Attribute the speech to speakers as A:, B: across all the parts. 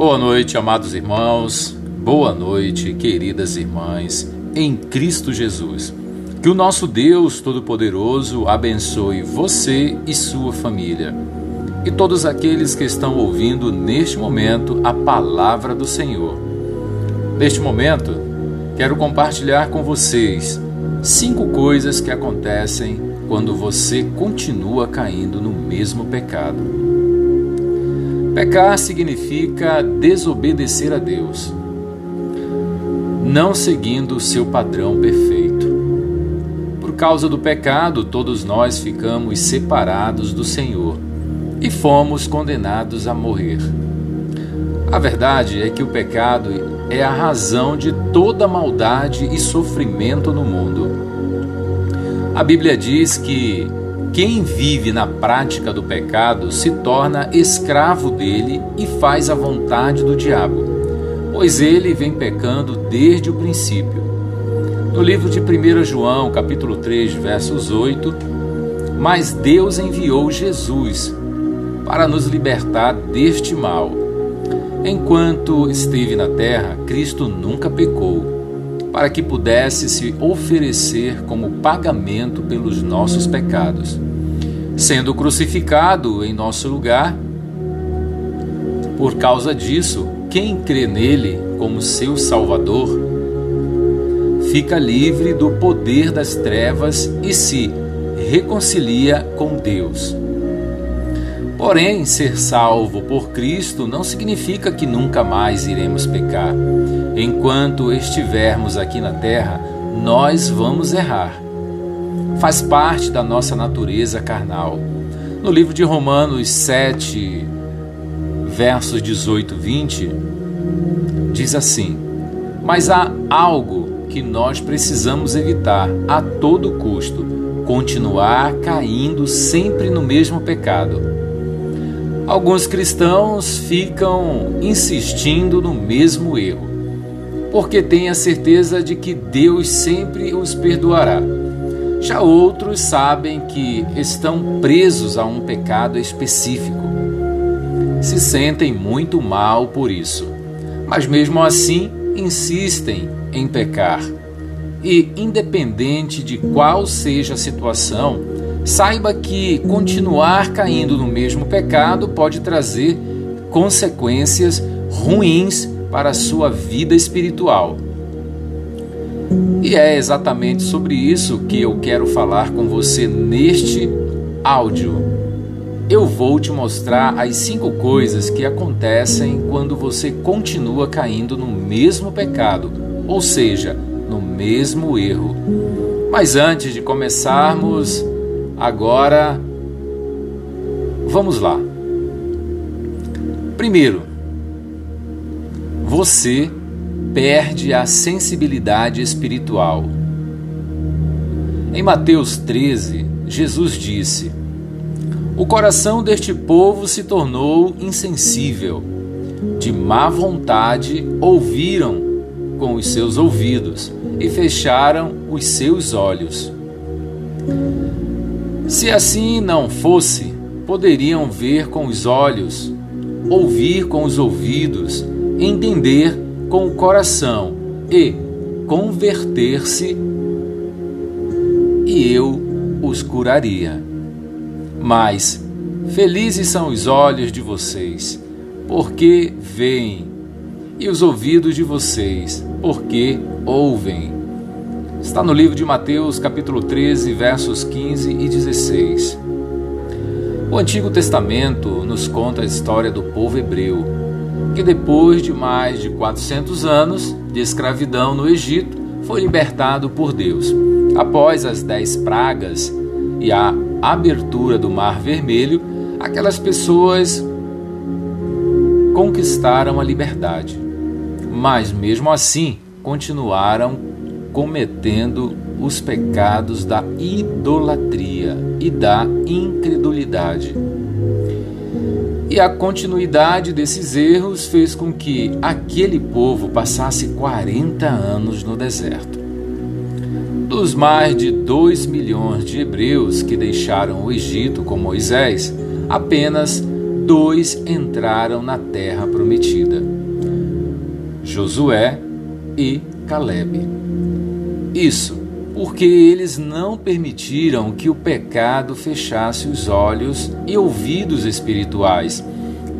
A: Boa noite, amados irmãos. Boa noite, queridas irmãs, em Cristo Jesus. Que o nosso Deus Todo-Poderoso abençoe você e sua família. E todos aqueles que estão ouvindo neste momento a palavra do Senhor. Neste momento, quero compartilhar com vocês cinco coisas que acontecem quando você continua caindo no mesmo pecado. Pecar significa desobedecer a Deus, não seguindo o seu padrão perfeito. Por causa do pecado, todos nós ficamos separados do Senhor e fomos condenados a morrer. A verdade é que o pecado é a razão de toda maldade e sofrimento no mundo. A Bíblia diz que quem vive na prática do pecado se torna escravo dele e faz a vontade do diabo, pois ele vem pecando desde o princípio. No livro de 1 João, capítulo 3, versos 8, mas Deus enviou Jesus para nos libertar deste mal. Enquanto esteve na terra, Cristo nunca pecou para que pudesse se oferecer como pagamento pelos nossos pecados. Sendo crucificado em nosso lugar, por causa disso, quem crê nele como seu Salvador fica livre do poder das trevas e se reconcilia com Deus. Porém, ser salvo por Cristo não significa que nunca mais iremos pecar. Enquanto estivermos aqui na terra, nós vamos errar. Faz parte da nossa natureza carnal. No livro de Romanos 7, versos 18 e 20, diz assim: Mas há algo que nós precisamos evitar a todo custo: continuar caindo sempre no mesmo pecado. Alguns cristãos ficam insistindo no mesmo erro, porque têm a certeza de que Deus sempre os perdoará. Já outros sabem que estão presos a um pecado específico. Se sentem muito mal por isso, mas mesmo assim insistem em pecar. E, independente de qual seja a situação, Saiba que continuar caindo no mesmo pecado pode trazer consequências ruins para a sua vida espiritual. E é exatamente sobre isso que eu quero falar com você neste áudio. Eu vou te mostrar as cinco coisas que acontecem quando você continua caindo no mesmo pecado, ou seja, no mesmo erro. Mas antes de começarmos, Agora, vamos lá. Primeiro, você perde a sensibilidade espiritual. Em Mateus 13, Jesus disse: O coração deste povo se tornou insensível, de má vontade ouviram com os seus ouvidos e fecharam os seus olhos. Se assim não fosse, poderiam ver com os olhos, ouvir com os ouvidos, entender com o coração e converter-se, e eu os curaria. Mas felizes são os olhos de vocês, porque veem, e os ouvidos de vocês, porque ouvem. Está no livro de Mateus, capítulo 13, versos 15 e 16. O Antigo Testamento nos conta a história do povo hebreu, que depois de mais de 400 anos de escravidão no Egito, foi libertado por Deus. Após as dez pragas e a abertura do Mar Vermelho, aquelas pessoas conquistaram a liberdade. Mas mesmo assim, continuaram cometendo os pecados da idolatria e da incredulidade. E a continuidade desses erros fez com que aquele povo passasse 40 anos no deserto. Dos mais de 2 milhões de hebreus que deixaram o Egito com Moisés, apenas dois entraram na terra prometida: Josué e Caleb. Isso porque eles não permitiram que o pecado fechasse os olhos e ouvidos espirituais.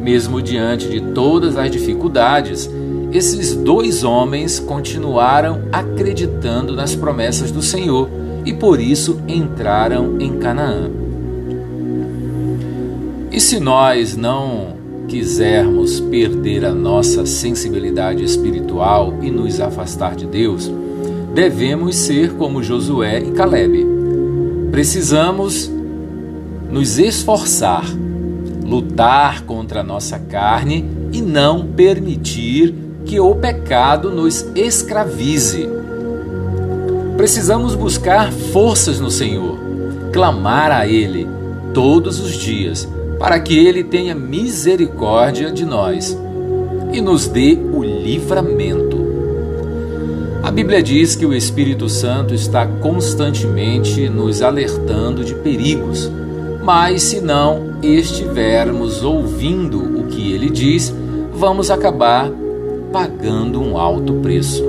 A: Mesmo diante de todas as dificuldades, esses dois homens continuaram acreditando nas promessas do Senhor e por isso entraram em Canaã. E se nós não quisermos perder a nossa sensibilidade espiritual e nos afastar de Deus, devemos ser como Josué e Caleb. Precisamos nos esforçar, lutar contra a nossa carne e não permitir que o pecado nos escravize. Precisamos buscar forças no Senhor, clamar a Ele todos os dias, para que Ele tenha misericórdia de nós e nos dê o livramento. A Bíblia diz que o Espírito Santo está constantemente nos alertando de perigos, mas se não estivermos ouvindo o que ele diz, vamos acabar pagando um alto preço.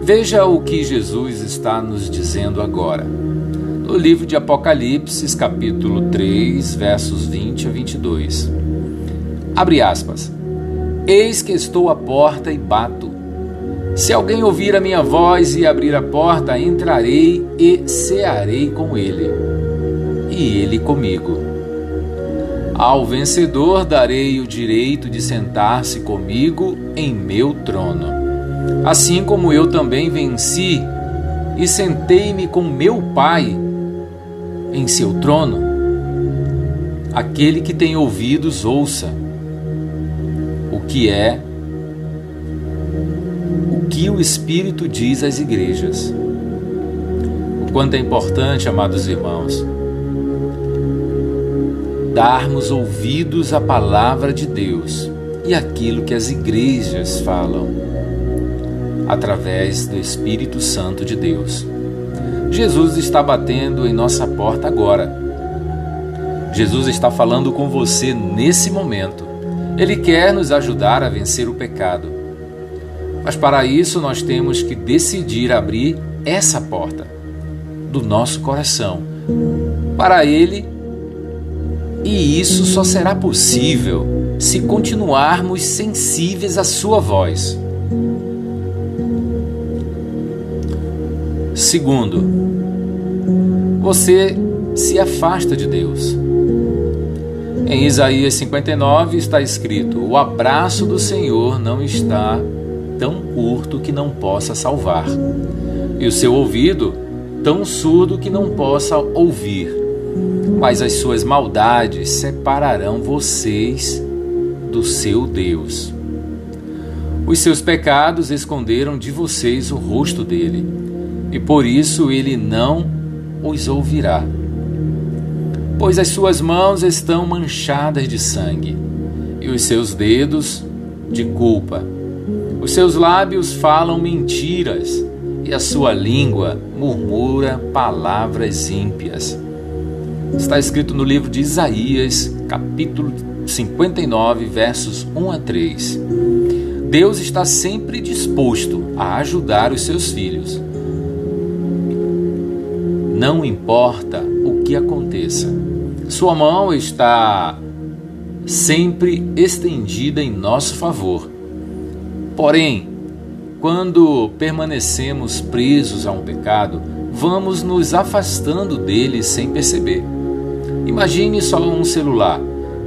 A: Veja o que Jesus está nos dizendo agora. No livro de Apocalipse, capítulo 3, versos 20 a 22. Abre aspas. Eis que estou à porta e bato. Se alguém ouvir a minha voz e abrir a porta, entrarei e cearei com ele, e ele comigo. Ao vencedor darei o direito de sentar-se comigo em meu trono. Assim como eu também venci e sentei-me com meu Pai em seu trono. Aquele que tem ouvidos, ouça o que é que o Espírito diz às igrejas. O quanto é importante, amados irmãos, darmos ouvidos à palavra de Deus e aquilo que as igrejas falam através do Espírito Santo de Deus. Jesus está batendo em nossa porta agora. Jesus está falando com você nesse momento. Ele quer nos ajudar a vencer o pecado. Mas para isso nós temos que decidir abrir essa porta do nosso coração para Ele, e isso só será possível se continuarmos sensíveis à Sua voz. Segundo, você se afasta de Deus. Em Isaías 59 está escrito: O abraço do Senhor não está tão curto que não possa salvar, e o seu ouvido tão surdo que não possa ouvir. Mas as suas maldades separarão vocês do seu Deus. Os seus pecados esconderam de vocês o rosto dele, e por isso ele não os ouvirá. Pois as suas mãos estão manchadas de sangue, e os seus dedos de culpa os seus lábios falam mentiras e a sua língua murmura palavras ímpias. Está escrito no livro de Isaías, capítulo 59, versos 1 a 3. Deus está sempre disposto a ajudar os seus filhos. Não importa o que aconteça, sua mão está sempre estendida em nosso favor Porém, quando permanecemos presos a um pecado, vamos nos afastando dele sem perceber. Imagine só um celular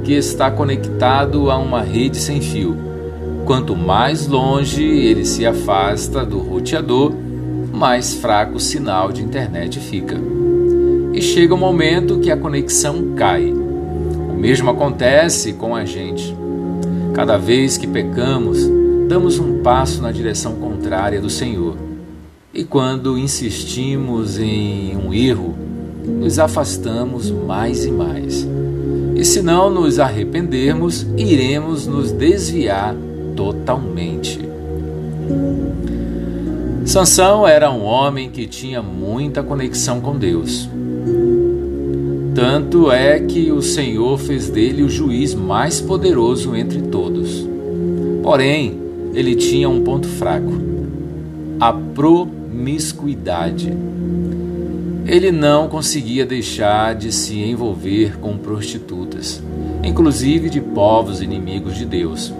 A: que está conectado a uma rede sem fio. Quanto mais longe ele se afasta do roteador, mais fraco o sinal de internet fica. E chega um momento que a conexão cai. O mesmo acontece com a gente. Cada vez que pecamos, damos um passo na direção contrária do Senhor. E quando insistimos em um erro, nos afastamos mais e mais. E se não nos arrependermos, iremos nos desviar totalmente. Sansão era um homem que tinha muita conexão com Deus. Tanto é que o Senhor fez dele o juiz mais poderoso entre todos. Porém, ele tinha um ponto fraco: a promiscuidade. Ele não conseguia deixar de se envolver com prostitutas, inclusive de povos inimigos de Deus.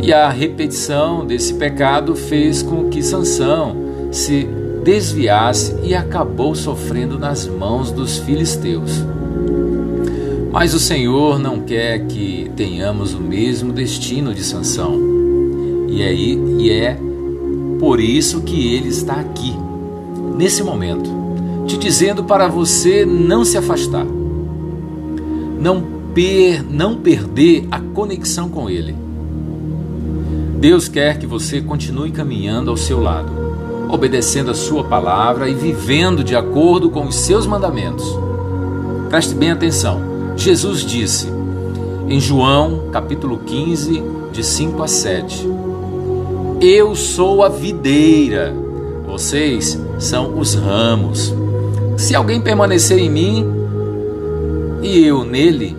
A: E a repetição desse pecado fez com que Sansão se desviasse e acabou sofrendo nas mãos dos filisteus. Mas o Senhor não quer que tenhamos o mesmo destino de Sansão. E é, e é por isso que ele está aqui, nesse momento, te dizendo para você não se afastar, não, per, não perder a conexão com Ele. Deus quer que você continue caminhando ao seu lado, obedecendo a Sua palavra e vivendo de acordo com os seus mandamentos. Preste bem atenção. Jesus disse em João capítulo 15, de 5 a 7: Eu sou a videira, vocês são os ramos. Se alguém permanecer em mim e eu nele,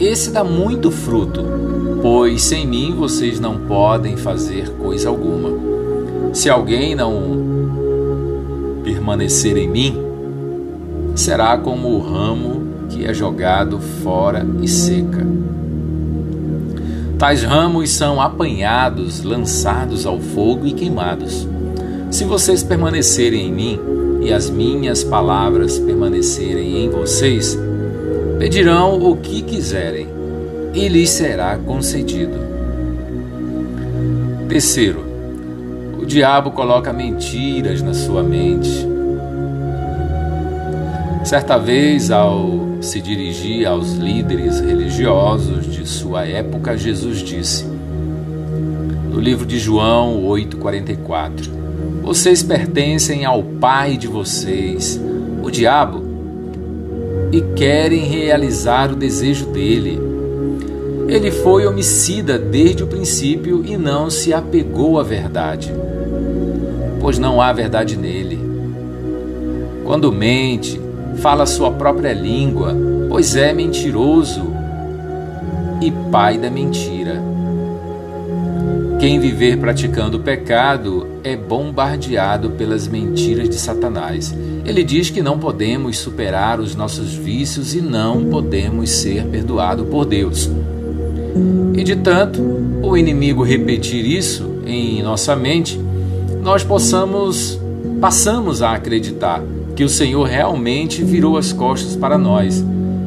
A: esse dá muito fruto, pois sem mim vocês não podem fazer coisa alguma. Se alguém não permanecer em mim, será como o ramo que é jogado fora e seca. Tais ramos são apanhados, lançados ao fogo e queimados. Se vocês permanecerem em mim e as minhas palavras permanecerem em vocês, pedirão o que quiserem e lhes será concedido. Terceiro, o diabo coloca mentiras na sua mente. Certa vez, ao se dirigir aos líderes religiosos de sua época, Jesus disse, no livro de João 8,44: Vocês pertencem ao pai de vocês, o diabo, e querem realizar o desejo dele. Ele foi homicida desde o princípio e não se apegou à verdade, pois não há verdade nele. Quando mente, fala sua própria língua, pois é mentiroso e pai da mentira. Quem viver praticando o pecado é bombardeado pelas mentiras de Satanás. Ele diz que não podemos superar os nossos vícios e não podemos ser perdoados por Deus. E de tanto o inimigo repetir isso em nossa mente, nós possamos passamos a acreditar que o Senhor realmente virou as costas para nós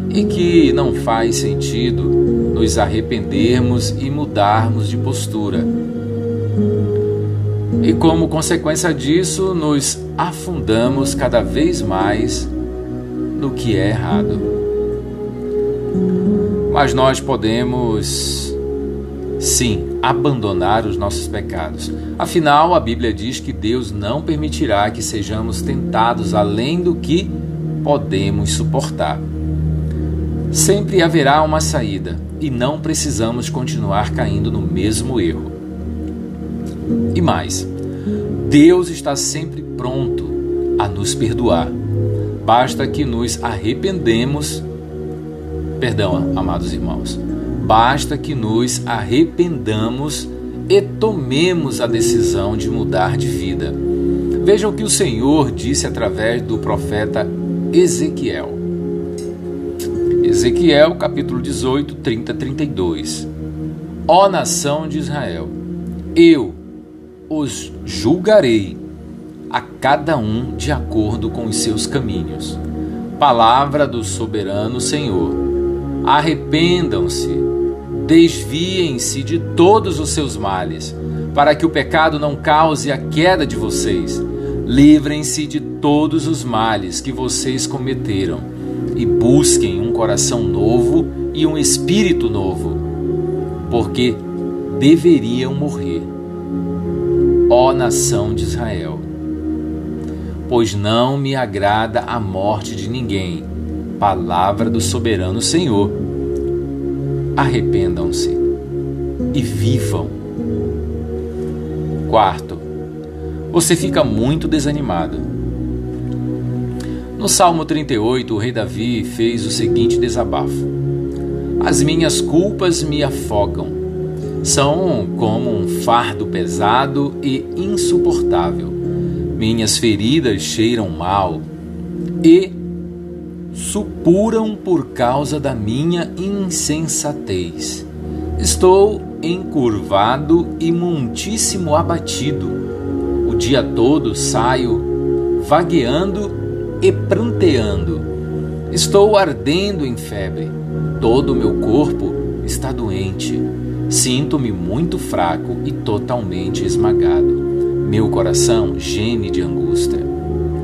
A: e que não faz sentido nos arrependermos e mudarmos de postura. E como consequência disso, nos afundamos cada vez mais no que é errado. Mas nós podemos, sim, abandonar os nossos pecados. Afinal, a Bíblia diz que Deus não permitirá que sejamos tentados além do que podemos suportar. Sempre haverá uma saída e não precisamos continuar caindo no mesmo erro. E mais, Deus está sempre pronto a nos perdoar. Basta que nos arrependemos. Perdão, amados irmãos. Basta que nos arrependamos e tomemos a decisão de mudar de vida. Vejam o que o Senhor disse através do profeta Ezequiel. Ezequiel, capítulo 18, 30 32. Ó nação de Israel, eu os julgarei a cada um de acordo com os seus caminhos. Palavra do soberano Senhor. Arrependam-se, desviem-se de todos os seus males, para que o pecado não cause a queda de vocês. Livrem-se de todos os males que vocês cometeram e busquem um coração novo e um espírito novo, porque deveriam morrer, ó nação de Israel. Pois não me agrada a morte de ninguém, palavra do soberano Senhor. Arrependam-se e vivam. Quarto, você fica muito desanimado No Salmo 38, o rei Davi fez o seguinte desabafo: As minhas culpas me afogam. São como um fardo pesado e insuportável. Minhas feridas cheiram mal e supuram por causa da minha insensatez. Estou encurvado e muitíssimo abatido. O dia todo saio vagueando e pranteando. Estou ardendo em febre. Todo o meu corpo está doente. Sinto-me muito fraco e totalmente esmagado. Meu coração geme de angústia.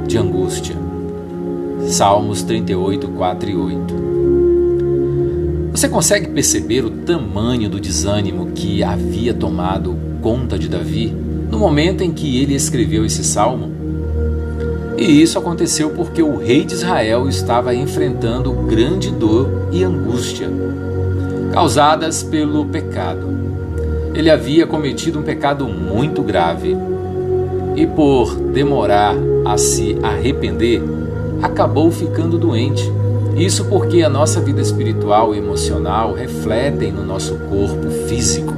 A: De angústia. Salmos 38, 4 e 8. Você consegue perceber o tamanho do desânimo que havia tomado conta de Davi no momento em que ele escreveu esse salmo? E isso aconteceu porque o rei de Israel estava enfrentando grande dor e angústia, causadas pelo pecado. Ele havia cometido um pecado muito grave e, por demorar a se arrepender, acabou ficando doente. Isso porque a nossa vida espiritual e emocional refletem no nosso corpo físico.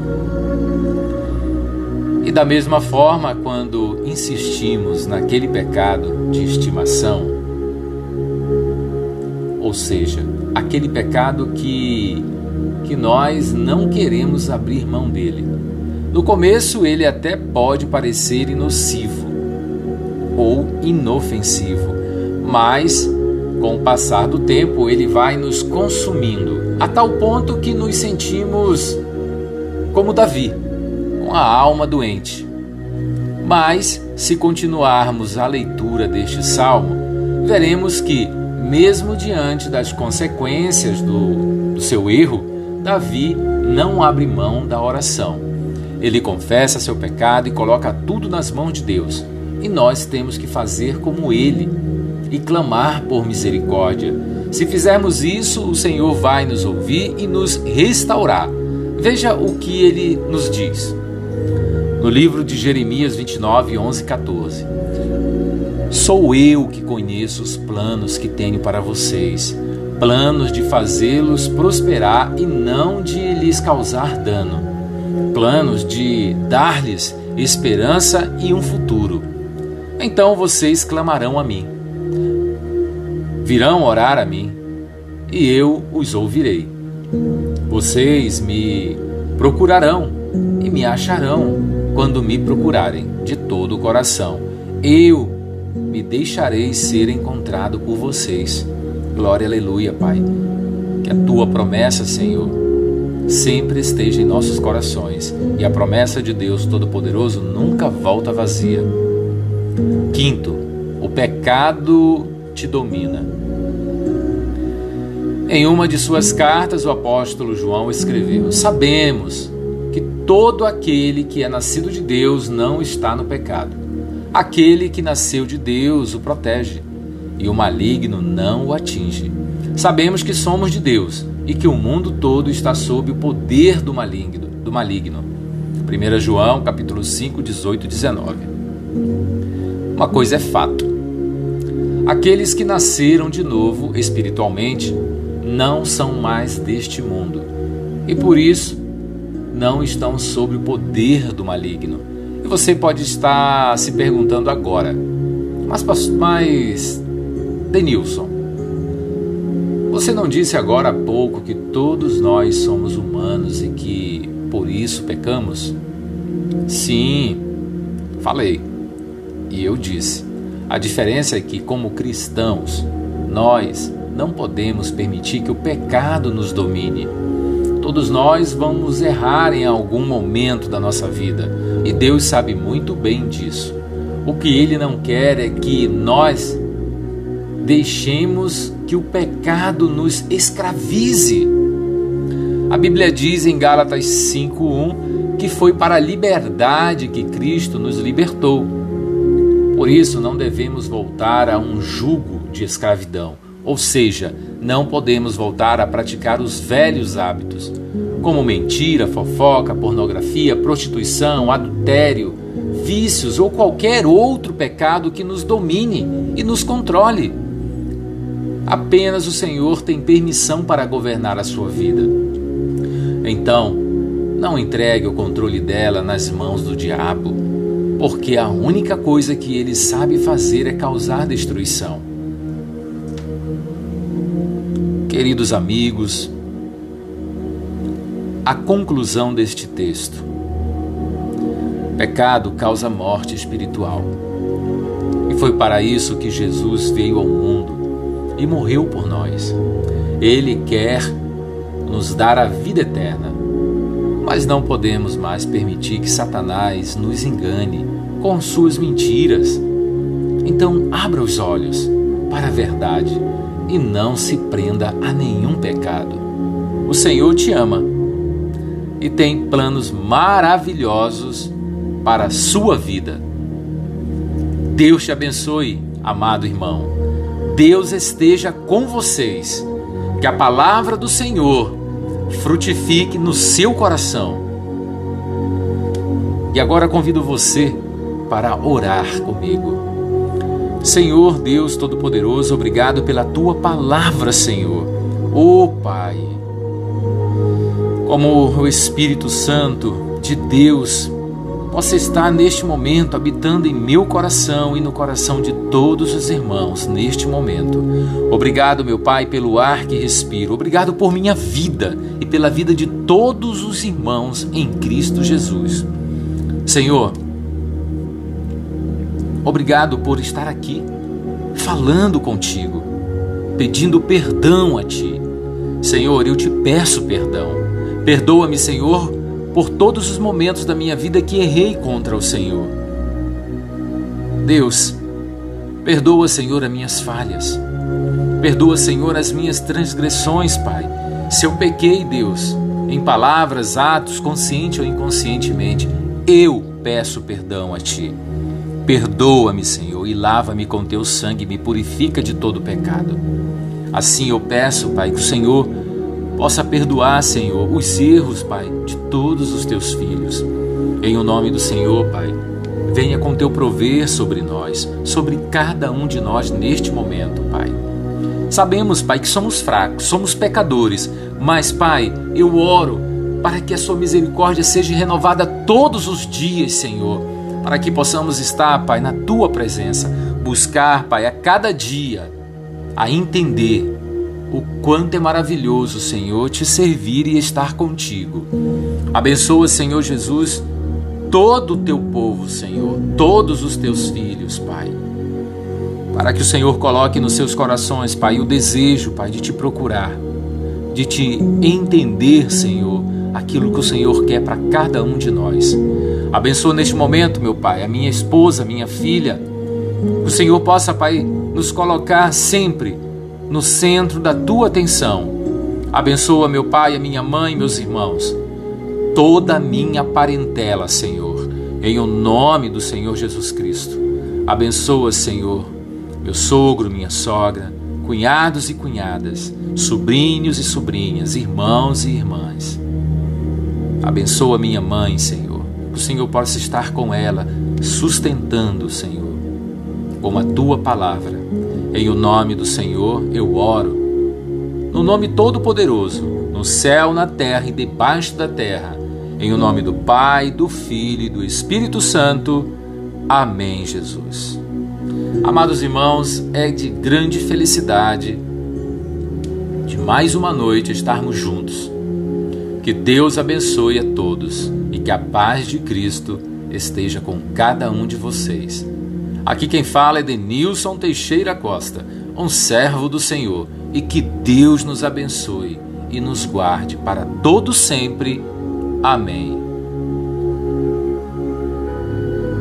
A: E da mesma forma, quando insistimos naquele pecado de estimação, ou seja, aquele pecado que, que nós não queremos abrir mão dele. No começo, ele até pode parecer inocivo ou inofensivo, mas com o passar do tempo, ele vai nos consumindo, a tal ponto que nos sentimos como Davi com a alma doente. Mas, se continuarmos a leitura deste salmo, veremos que, mesmo diante das consequências do, do seu erro, Davi não abre mão da oração. Ele confessa seu pecado e coloca tudo nas mãos de Deus. E nós temos que fazer como ele e clamar por misericórdia. Se fizermos isso, o Senhor vai nos ouvir e nos restaurar. Veja o que ele nos diz no livro de Jeremias 29, 11 e 14. Sou eu que conheço os planos que tenho para vocês, planos de fazê-los prosperar e não de lhes causar dano, planos de dar-lhes esperança e um futuro. Então vocês clamarão a mim, virão orar a mim, e eu os ouvirei. Vocês me procurarão e me acharão quando me procurarem de todo o coração. Eu me deixarei ser encontrado por vocês. Glória, aleluia, Pai. Que a tua promessa, Senhor, sempre esteja em nossos corações e a promessa de Deus Todo-Poderoso nunca volta vazia. Quinto, o pecado te domina. Em uma de suas cartas, o apóstolo João escreveu: Sabemos que todo aquele que é nascido de Deus não está no pecado. Aquele que nasceu de Deus o protege, e o maligno não o atinge. Sabemos que somos de Deus e que o mundo todo está sob o poder do maligno. Do maligno. 1 João, capítulo 5, 18 e 19. Uma coisa é fato. Aqueles que nasceram de novo espiritualmente não são mais deste mundo. E por isso não estão sob o poder do maligno. E você pode estar se perguntando agora, mas, mas Denilson, você não disse agora há pouco que todos nós somos humanos e que por isso pecamos? Sim, falei. E eu disse. A diferença é que, como cristãos, nós não podemos permitir que o pecado nos domine. Todos nós vamos errar em algum momento da nossa vida e Deus sabe muito bem disso. O que Ele não quer é que nós deixemos que o pecado nos escravize. A Bíblia diz em Gálatas 5:1 que foi para a liberdade que Cristo nos libertou. Por isso não devemos voltar a um jugo de escravidão, ou seja, não podemos voltar a praticar os velhos hábitos, como mentira, fofoca, pornografia, prostituição, adultério, vícios ou qualquer outro pecado que nos domine e nos controle. Apenas o Senhor tem permissão para governar a sua vida. Então, não entregue o controle dela nas mãos do diabo, porque a única coisa que ele sabe fazer é causar destruição. Queridos amigos, a conclusão deste texto. Pecado causa morte espiritual. E foi para isso que Jesus veio ao mundo e morreu por nós. Ele quer nos dar a vida eterna. Mas não podemos mais permitir que Satanás nos engane com suas mentiras. Então, abra os olhos para a verdade e não se prenda a nenhum pecado. O Senhor te ama e tem planos maravilhosos para a sua vida. Deus te abençoe, amado irmão. Deus esteja com vocês. Que a palavra do Senhor frutifique no seu coração. E agora convido você para orar comigo. Senhor Deus Todo-Poderoso, obrigado pela tua palavra, Senhor. Oh Pai, como o Espírito Santo de Deus possa estar neste momento habitando em meu coração e no coração de todos os irmãos neste momento. Obrigado, meu Pai, pelo ar que respiro. Obrigado por minha vida e pela vida de todos os irmãos em Cristo Jesus. Senhor, obrigado por estar aqui falando contigo, pedindo perdão a ti. Senhor, eu te peço perdão. Perdoa-me, Senhor, por todos os momentos da minha vida que errei contra o Senhor. Deus, perdoa, Senhor, as minhas falhas. Perdoa, Senhor, as minhas transgressões, Pai. Se eu pequei, Deus, em palavras, atos, consciente ou inconscientemente, eu peço perdão a Ti. Perdoa-me, Senhor, e lava-me com Teu sangue, me purifica de todo pecado. Assim eu peço, Pai, que o Senhor possa perdoar, Senhor, os erros, Pai, de todos os teus filhos. Em o nome do Senhor, Pai, venha com teu prover sobre nós, sobre cada um de nós neste momento, Pai. Sabemos, Pai, que somos fracos, somos pecadores, mas, Pai, eu oro para que a sua misericórdia seja renovada todos os dias, Senhor, para que possamos estar, Pai, na tua presença, buscar, Pai, a cada dia a entender o quanto é maravilhoso, Senhor, te servir e estar contigo. Abençoa, Senhor Jesus, todo o teu povo, Senhor, todos os teus filhos, Pai. Para que o Senhor coloque nos seus corações, Pai, o desejo, Pai, de te procurar, de te entender, Senhor, aquilo que o Senhor quer para cada um de nós. Abençoa neste momento, meu Pai, a minha esposa, a minha filha. Que o Senhor possa, Pai, nos colocar sempre no centro da tua atenção. Abençoa meu pai, a minha mãe, meus irmãos, toda a minha parentela, Senhor, em o nome do Senhor Jesus Cristo. Abençoa, Senhor, meu sogro, minha sogra, cunhados e cunhadas, sobrinhos e sobrinhas, irmãos e irmãs. Abençoa minha mãe, Senhor, o Senhor possa estar com ela, sustentando, Senhor, com a tua palavra em o nome do Senhor eu oro. No nome todo-poderoso, no céu, na terra e debaixo da terra. Em o nome do Pai, do Filho e do Espírito Santo. Amém, Jesus. Amados irmãos, é de grande felicidade de mais uma noite estarmos juntos. Que Deus abençoe a todos e que a paz de Cristo esteja com cada um de vocês. Aqui quem fala é Denilson Teixeira Costa, um servo do Senhor, e que Deus nos abençoe e nos guarde para todo sempre. Amém.